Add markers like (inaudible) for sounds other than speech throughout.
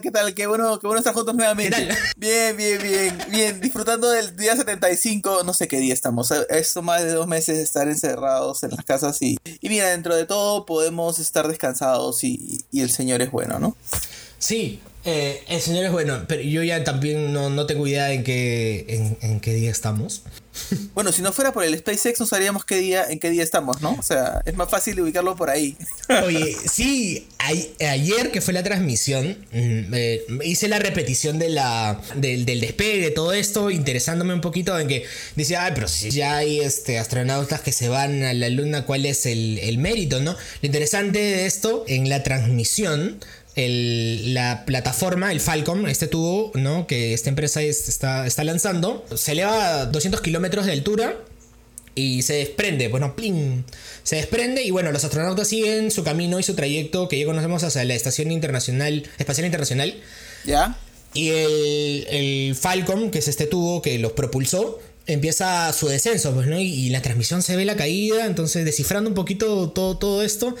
¿Qué tal? Qué bueno, qué bueno estar juntos nuevamente. Bien, bien, bien, bien. Disfrutando del día 75, no sé qué día estamos. Esto más de dos meses de estar encerrados en las casas y, y mira, dentro de todo podemos estar descansados y, y el Señor es bueno, ¿no? Sí, eh, el señor es bueno, pero yo ya también no, tengo idea en qué, en, qué día estamos. (laughs) Bueno, si no fuera por el SpaceX no sabríamos qué día, en qué día estamos, ¿no? O sea, es más fácil ubicarlo por ahí. (laughs) Oye, sí, ayer que fue la transmisión, mm, hice la repetición de la, del, del despegue, de todo esto, interesándome un poquito en que decía, ay, pero si ya hay este, astronautas que se van a la luna, ¿cuál es el, el mérito, no? Lo interesante de esto, en la transmisión, la plataforma, el Falcon, este tubo, ¿no? Que esta empresa está, está lanzando, se eleva a 200 kilómetros de altura y se desprende, bueno, plin, se desprende y bueno, los astronautas siguen su camino y su trayecto que ya conocemos hacia la Estación Internacional, Espacial Internacional. ¿Ya? Y el, el Falcon, que es este tubo que los propulsó, empieza su descenso, pues, ¿no? Y, y, la transmisión se ve la caída, entonces descifrando un poquito todo, todo esto,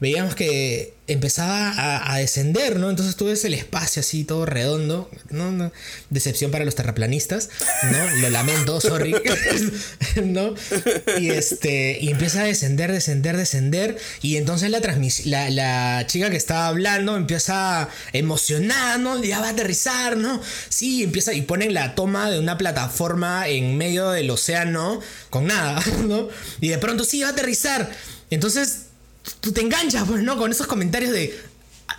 veíamos que empezaba a, descender, ¿no? Entonces tú ves el espacio así todo redondo, ¿no? Decepción para los terraplanistas, ¿no? Lo lamento, sorry, (laughs) ¿no? Y este, y empieza a descender, descender, descender, y entonces la, la, la chica que estaba hablando empieza emocionada, ¿no? Ya va a aterrizar, ¿no? Sí, empieza, y ponen la toma de una plataforma en medio del océano con nada, (laughs) ¿no? Y de pronto sí va a aterrizar. Entonces tú te enganchas, pues, ¿no? Con esos comentarios de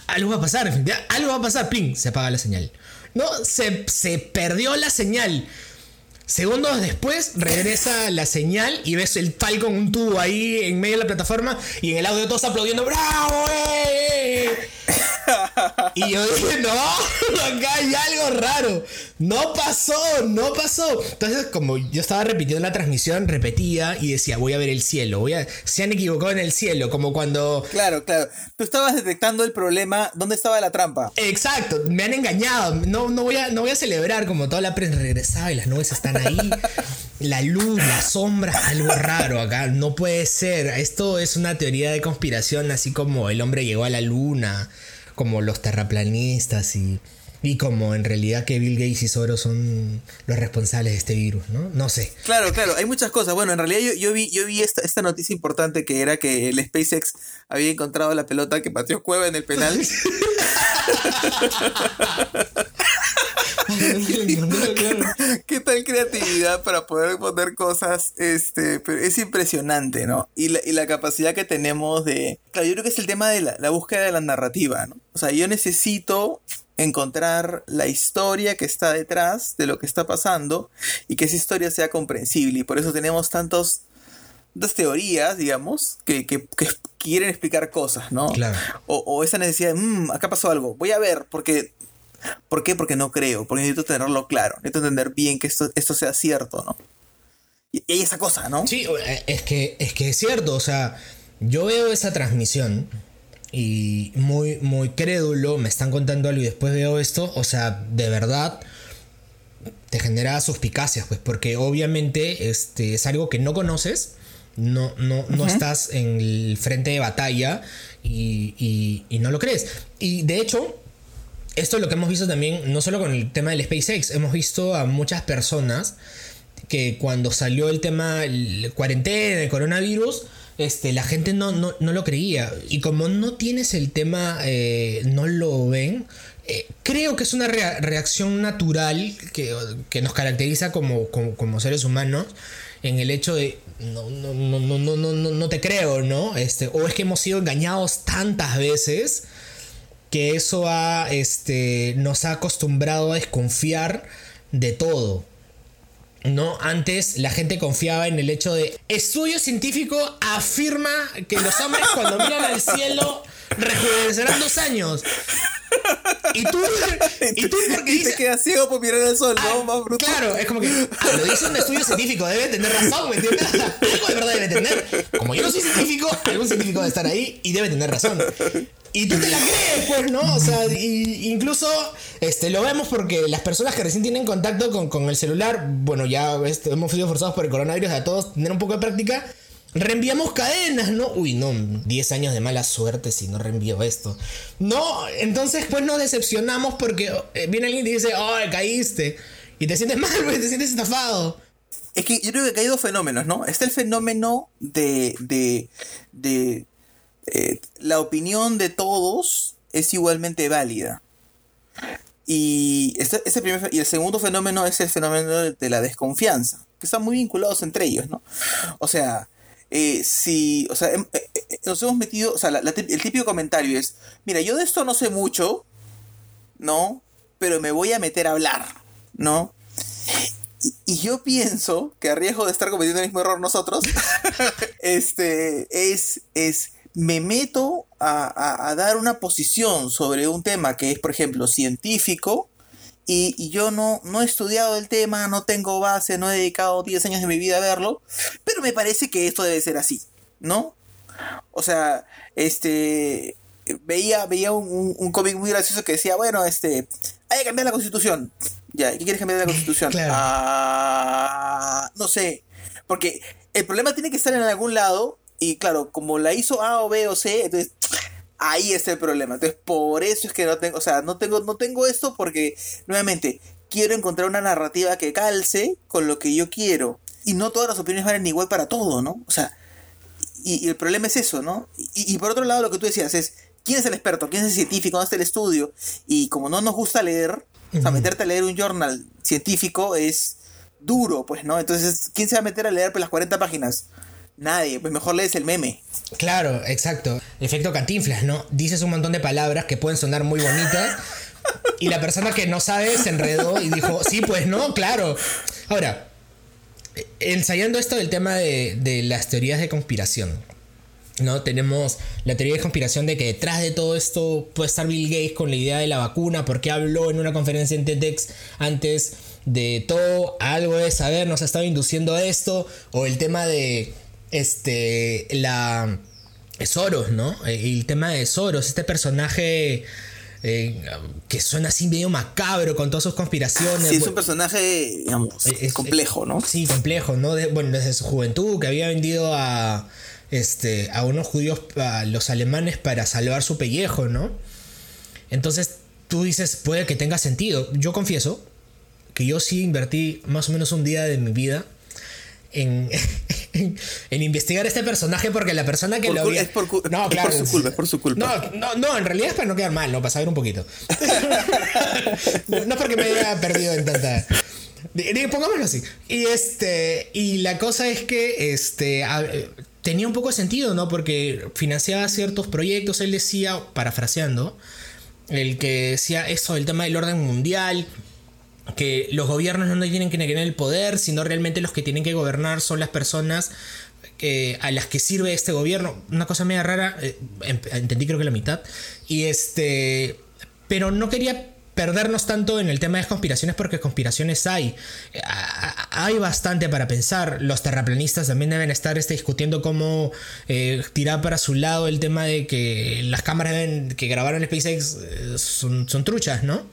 algo va a pasar, algo va a pasar, ping, se apaga la señal. No, se, se perdió la señal. Segundos después regresa la señal y ves el Falcon un tubo ahí en medio de la plataforma y en el audio todos aplaudiendo ¡Bravo! Eh! Y yo dije, no, (laughs) acá hay algo raro. No pasó, no pasó. Entonces, como yo estaba repitiendo la transmisión, repetía y decía, voy a ver el cielo, voy a... Se han equivocado en el cielo, como cuando... Claro, claro. Tú estabas detectando el problema, ¿dónde estaba la trampa? Exacto, me han engañado. No, no, voy, a, no voy a celebrar como toda la prensa regresaba y las nubes están ahí. (laughs) la luz, la sombra, algo raro acá. No puede ser. Esto es una teoría de conspiración, así como el hombre llegó a la luna como los terraplanistas y, y como en realidad que Bill Gates y Soros son los responsables de este virus, ¿no? No sé. Claro, claro, hay muchas cosas. Bueno, en realidad yo, yo vi, yo vi esta, esta noticia importante que era que el SpaceX había encontrado la pelota que pateó Cueva en el penal. ¿Qué tal creatividad para poder poner cosas? Este, pero es impresionante, ¿no? Y la, y la capacidad que tenemos de... Claro, yo creo que es el tema de la, la búsqueda de la narrativa, ¿no? O sea, yo necesito encontrar la historia que está detrás de lo que está pasando y que esa historia sea comprensible. Y por eso tenemos tantos, tantas teorías, digamos, que, que, quieren explicar cosas, ¿no? Claro. O, o, esa necesidad de, mmm, acá pasó algo, voy a ver, porque ¿Por qué? Porque no creo, porque necesito tenerlo claro, necesito entender bien que esto, esto sea cierto, ¿no? Y, hay esa cosa, ¿no? Sí, eh, es que, es que es cierto, o sea, yo veo esa transmisión y muy, muy crédulo, me están contando algo y después veo esto, o sea, de verdad te genera suspicacias, pues, porque obviamente este, es algo que no conoces, no, no, no estás en el frente de batalla y, y, y no lo crees. Y de hecho, esto es lo que hemos visto también, no solo con el tema del SpaceX, hemos visto a muchas personas que cuando salió el tema, el cuarentena, el coronavirus, este, la gente no, no, lo creía. Y como no tienes el tema, eh, no lo ven, eh, creo que es una reacción natural que, nos caracteriza como, como, seres humanos en el hecho de no, no, no, no, no, no, no te creo, ¿no? Este, o es que hemos sido engañados tantas veces que eso ha, este, nos ha acostumbrado a desconfiar de todo. ¿no? Antes la gente confiaba en el hecho de estudio científico afirma que los hombres cuando (laughs) miran al cielo rejuvenecerán dos años. Y tú, (laughs) y tú porque y te quedas ciego por mirar al sol, ¿no? Ah, Más. Claro, es como que ah, lo dice un estudio científico, debe tener razón, ¿me entiendes? Algo de verdad debe tener. Como yo no soy científico, algún científico debe estar ahí y debe tener razón. Y tú te la crees, pues, ¿no? O sea, incluso este, lo vemos porque las personas que recién tienen contacto con, con el celular, bueno, ya este, hemos sido forzados por el coronavirus a todos tener un poco de práctica. reenviamos cadenas, ¿no? Uy, no, 10 años de mala suerte si no reenvío esto. No, entonces pues nos decepcionamos porque eh, viene alguien y dice, oh, caíste. Y te sientes mal, te sientes estafado. Es que yo creo que hay dos fenómenos, ¿no? Está el fenómeno de, de, de la opinión de todos es igualmente válida. Y, este, ese primer, y el segundo fenómeno es el fenómeno de la desconfianza, que están muy vinculados entre ellos, ¿no? O sea, eh, si, o sea, em, eh, eh, nos hemos metido, o sea, el típico comentario es, mira, yo de esto no sé mucho, ¿no? Pero me voy a meter a hablar, ¿no? Y, yo pienso que a riesgo de estar cometiendo el mismo error nosotros, (laughs) este, es, es, me meto a, a dar una posición sobre un tema que es, por ejemplo, científico, y, yo no, no he estudiado el tema, no tengo base, no he dedicado 10 años de mi vida a verlo, pero me parece que esto debe ser así, ¿no? O sea, este, veía, veía un, un, cómic muy gracioso que decía, bueno, este, hay que cambiar la constitución. Ya, ¿qué quieres cambiar de la constitución? (laughs) Ah, no sé, porque el problema tiene que estar en algún lado y claro, como la hizo A o B o C, entonces Ahí está el problema. Entonces, por eso es que no tengo, o sea, no tengo, no tengo esto porque, nuevamente, quiero encontrar una narrativa que calce con lo que yo quiero. Y no todas las opiniones valen igual para todo, ¿no? O sea, y, el problema es eso, ¿no? Y, por otro lado, lo que tú decías es, ¿quién es el experto? ¿Quién es el científico? ¿Dónde está el estudio? Y como no nos gusta leer, o sea, meterte a leer un journal científico es duro, pues, ¿no? Entonces, ¿quién se va a meter a leer pues, las 40 páginas? Nadie, pues mejor lees el meme. Claro, exacto. Efecto cantinflas, ¿no? Dices un montón de palabras que pueden sonar muy bonitas. y la persona que no sabe se enredó y dijo, sí, pues no, claro. Ahora, ensayando esto del tema de, las teorías de conspiración. ¿no? Tenemos la teoría de conspiración de que detrás de todo esto puede estar Bill Gates con la idea de la vacuna, porque habló en una conferencia en TEDx antes de todo, algo de saber, nos ha estado induciendo a esto, o el tema de este, la... Soros, ¿no? El tema de Soros, este personaje... Eh, que suena así medio macabro con todas sus conspiraciones. Sí, es un personaje, digamos, complejo, ¿no? Sí, complejo, ¿no? bueno, desde su juventud, que había vendido a, este, a unos judíos, a los alemanes, para salvar su pellejo, ¿no? Entonces tú dices, puede que tenga sentido. Yo confieso que yo sí invertí más o menos un día de mi vida en, (laughs) en, investigar este personaje porque la persona que lo había... Es por, no, (laughs) claro, por su culpa, es por su culpa. No, no, no, en realidad es para no quedar mal, ¿no? Para saber un poquito. (laughs) no porque me haya perdido en tanta... Pongámoslo así. Y este. Y la cosa es que. Este. tenía un poco de sentido, ¿no? Porque financiaba ciertos proyectos. Él decía, parafraseando. El que decía eso, el tema del orden mundial que los gobiernos no tienen que tener el poder, sino realmente los que tienen que gobernar son las personas eh, a las que sirve este gobierno. Una cosa media rara, eh, em, entendí creo que la mitad. Y este. Pero no quería perdernos tanto en el tema de conspiraciones porque conspiraciones hay. Eh, hay bastante para pensar. Los terraplanistas también deben estar este, discutiendo cómo tirar para su lado el tema de que las cámaras que grabaron SpaceX son, son truchas, ¿no?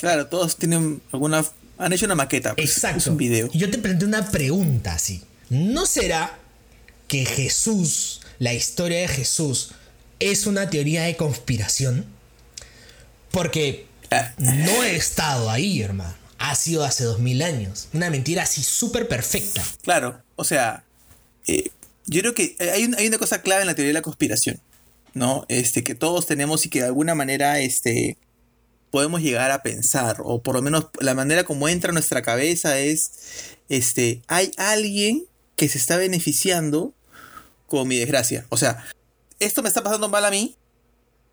Claro, todos tienen alguna. Han hecho una maqueta. Pues, Exacto. un video. Yo te pregunté una pregunta así. ¿No será que Jesús, la historia de Jesús, es una teoría de conspiración? Porque no he estado ahí, hermano. Ha sido hace dos mil años. Una mentira así súper perfecta. Claro, o sea, eh, yo creo que hay, hay, una cosa clave en la teoría de la conspiración, ¿no? Este, que todos tenemos y que de alguna manera, este, podemos llegar a pensar, o por lo menos la manera como entra a nuestra cabeza es, este, hay alguien que se está beneficiando con mi desgracia. O sea, esto me está pasando mal a mí,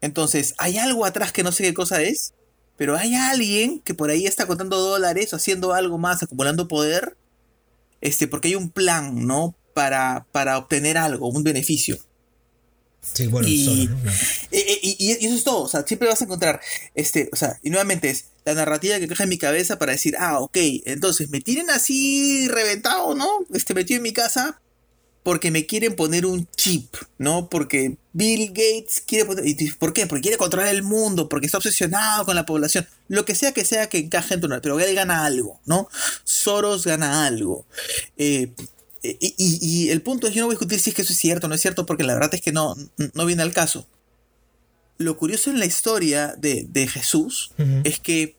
entonces hay algo atrás que no sé qué cosa es, pero hay alguien que por ahí está contando dólares o haciendo algo más, acumulando poder, este, porque hay un plan, ¿no? Para, para obtener algo, un beneficio. Sí, bueno, y, y, eso es todo, o sea, siempre vas a encontrar, este, o sea, y nuevamente es la narrativa que caja en mi cabeza para decir, ah, ok, entonces me tienen así reventado, ¿no? Este, metido en mi casa porque me quieren poner un chip, ¿no? Porque Bill Gates quiere poner, y ¿por qué? Porque quiere controlar el mundo, porque está obsesionado con la población, lo que sea que sea que encaje en tu pero él gana algo, ¿no? Soros gana algo. Eh, y, el punto es, yo no voy a discutir si es que eso es cierto o no es cierto, porque la verdad es que no, no viene al caso. Lo curioso en la historia de, Jesús es que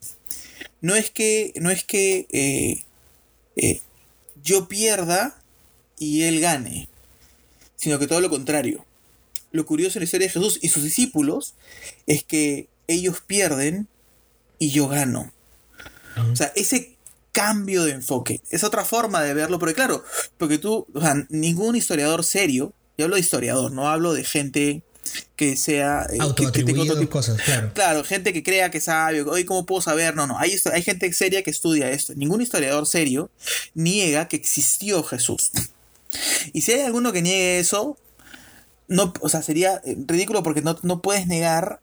no es que, no es que eh, eh, yo pierda y él gane, sino que todo lo contrario. Lo curioso en la historia de Jesús y sus discípulos es que ellos pierden y yo gano. O sea, ese cambio de enfoque es otra forma de verlo, porque claro, porque tú, o sea, ningún historiador serio, yo hablo de historiador, no hablo de gente que sea eh, que, que cosas, claro. Claro, gente que crea que sabe, oye, ¿cómo puedo saber? No, no, hay, hay gente seria que estudia esto. Ningún historiador serio niega que existió Jesús. Y si hay alguno que niegue eso, no, o sea, sería eh, ridículo porque no, no puedes negar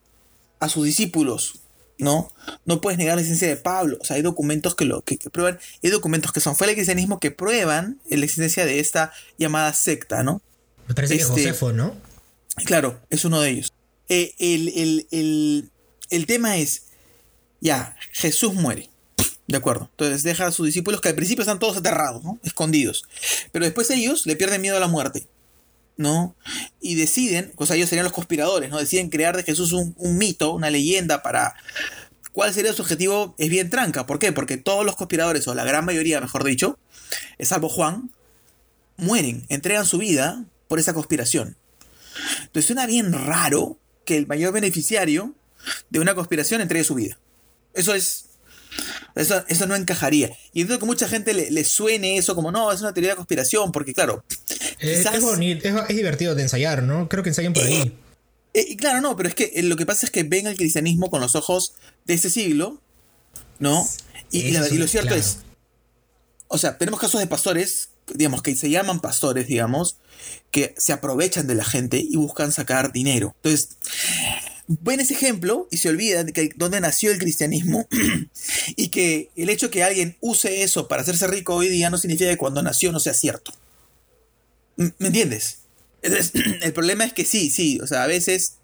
a sus discípulos, ¿no? No puedes negar la existencia de Pablo. O sea, hay documentos que lo que, prueban, hay documentos que son fue el cristianismo que prueban la existencia de esta llamada secta, ¿no? Me parece que este, Josefo, ¿no? Claro, es uno de ellos. Eh, el, tema es, ya, Jesús muere. De acuerdo. Entonces deja a sus discípulos que al principio están todos aterrados, ¿no? Escondidos. Pero después ellos le pierden miedo a la muerte. ¿No? Y deciden, o ellos serían los conspiradores, ¿no? Deciden crear de Jesús un, un mito, una leyenda para, ¿Cuál sería su objetivo? Es bien tranca. ¿Por qué? Porque todos los conspiradores, o la gran mayoría, mejor dicho, salvo Juan, mueren, entregan su vida por esa conspiración. Entonces suena bien raro que el mayor beneficiario de una conspiración entregue su vida. Eso es. Eso, eso no encajaría. Y entiendo que mucha gente le, suene eso como, no, es una teoría de conspiración, porque claro. Eh, es, bonito, es, divertido de ensayar, ¿no? Creo que ensayan por ahí. Eh, eh, claro, no, pero es que lo que pasa es que ven el cristianismo con los ojos de ese siglo, ¿no? Y, lo cierto es. O sea, tenemos casos de pastores digamos, que se llaman pastores, digamos, que se aprovechan de la gente y buscan sacar dinero. Entonces, ven ese ejemplo y se olvidan de que donde nació el cristianismo (clears throat) y que el hecho que alguien use eso para hacerse rico hoy día no significa que cuando nació no sea cierto. ¿Me entiendes? (clears throat) el problema es que sí, sí, o sea, a veces,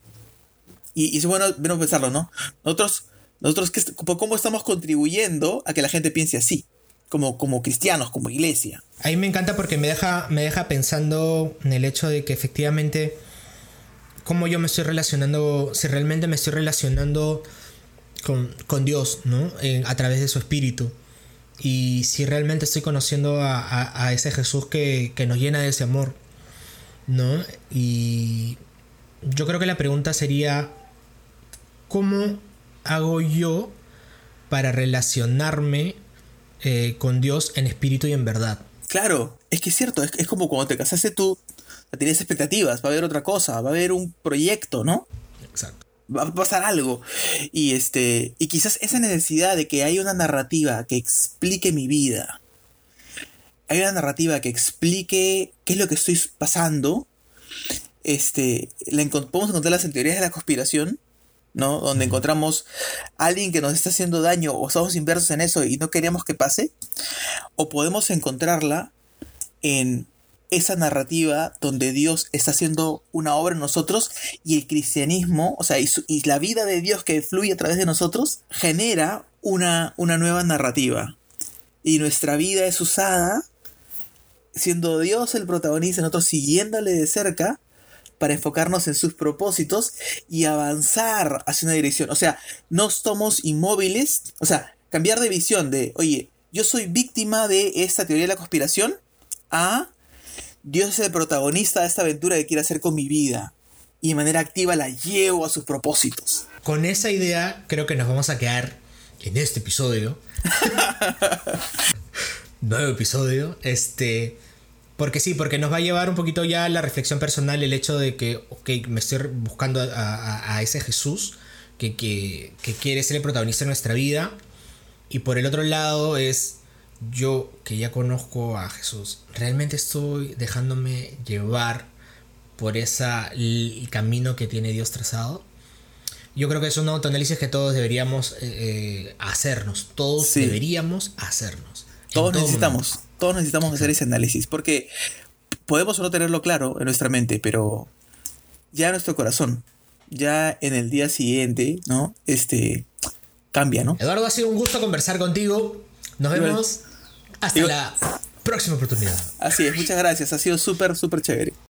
y, es bueno, bueno pensarlo, ¿no? Nosotros, nosotros, ¿cómo estamos contribuyendo a que la gente piense así? como, como cristianos, como iglesia. A mí me encanta porque me deja, me deja pensando en el hecho de que efectivamente, cómo yo me estoy relacionando, si realmente me estoy relacionando con, Dios, ¿no? a través de su espíritu. Y si realmente estoy conociendo a, ese Jesús que, que, nos llena de ese amor, ¿no? Y yo creo que la pregunta sería, ¿cómo hago yo para relacionarme eh, con Dios en espíritu y en verdad. Claro, es que es cierto, es, como cuando te casaste tú, tienes expectativas, va a haber otra cosa, va a haber un proyecto, ¿no? Exacto. Va a pasar algo. Y este. Y quizás esa necesidad de que haya una narrativa que explique mi vida. Hay una narrativa que explique qué es lo que estoy pasando. Este. La, podemos encontrar las teorías de la conspiración ¿no? Donde encontramos a alguien que nos está haciendo daño o estamos inversos en eso y no queremos que pase. O podemos encontrarla en esa narrativa donde Dios está haciendo una obra en nosotros y el cristianismo, o sea, y, la vida de Dios que fluye a través de nosotros, genera una, una nueva narrativa. Y nuestra vida es usada, siendo Dios el protagonista, nosotros siguiéndole de cerca, para enfocarnos en sus propósitos y avanzar hacia una dirección. O sea, no estamos inmóviles, o sea, cambiar de visión de, oye, yo soy víctima de esta teoría de la conspiración, a Dios es el protagonista de esta aventura que quiere hacer con mi vida. Y de manera activa la llevo a sus propósitos. Con esa idea creo que nos vamos a quedar en este episodio. (laughs) Nuevo episodio. Este porque sí, porque nos va a llevar un poquito ya a la reflexión personal el hecho de que, ok, me estoy buscando a, ese Jesús que, que, quiere ser el protagonista de nuestra vida. Y por el otro lado es yo que ya conozco a Jesús, ¿realmente estoy dejándome llevar por esa, el camino que tiene Dios trazado? Yo creo que es un autoanálisis que todos deberíamos eh, eh, hacernos, todos deberíamos hacernos. Todos necesitamos todos necesitamos hacer ese análisis, porque podemos no tenerlo claro en nuestra mente, pero ya nuestro corazón, ya en el día siguiente, ¿no? Este cambia, ¿no? Eduardo, ha sido un gusto conversar contigo. Nos vemos hasta la próxima oportunidad. Así es, muchas gracias. Ha sido súper, súper chévere.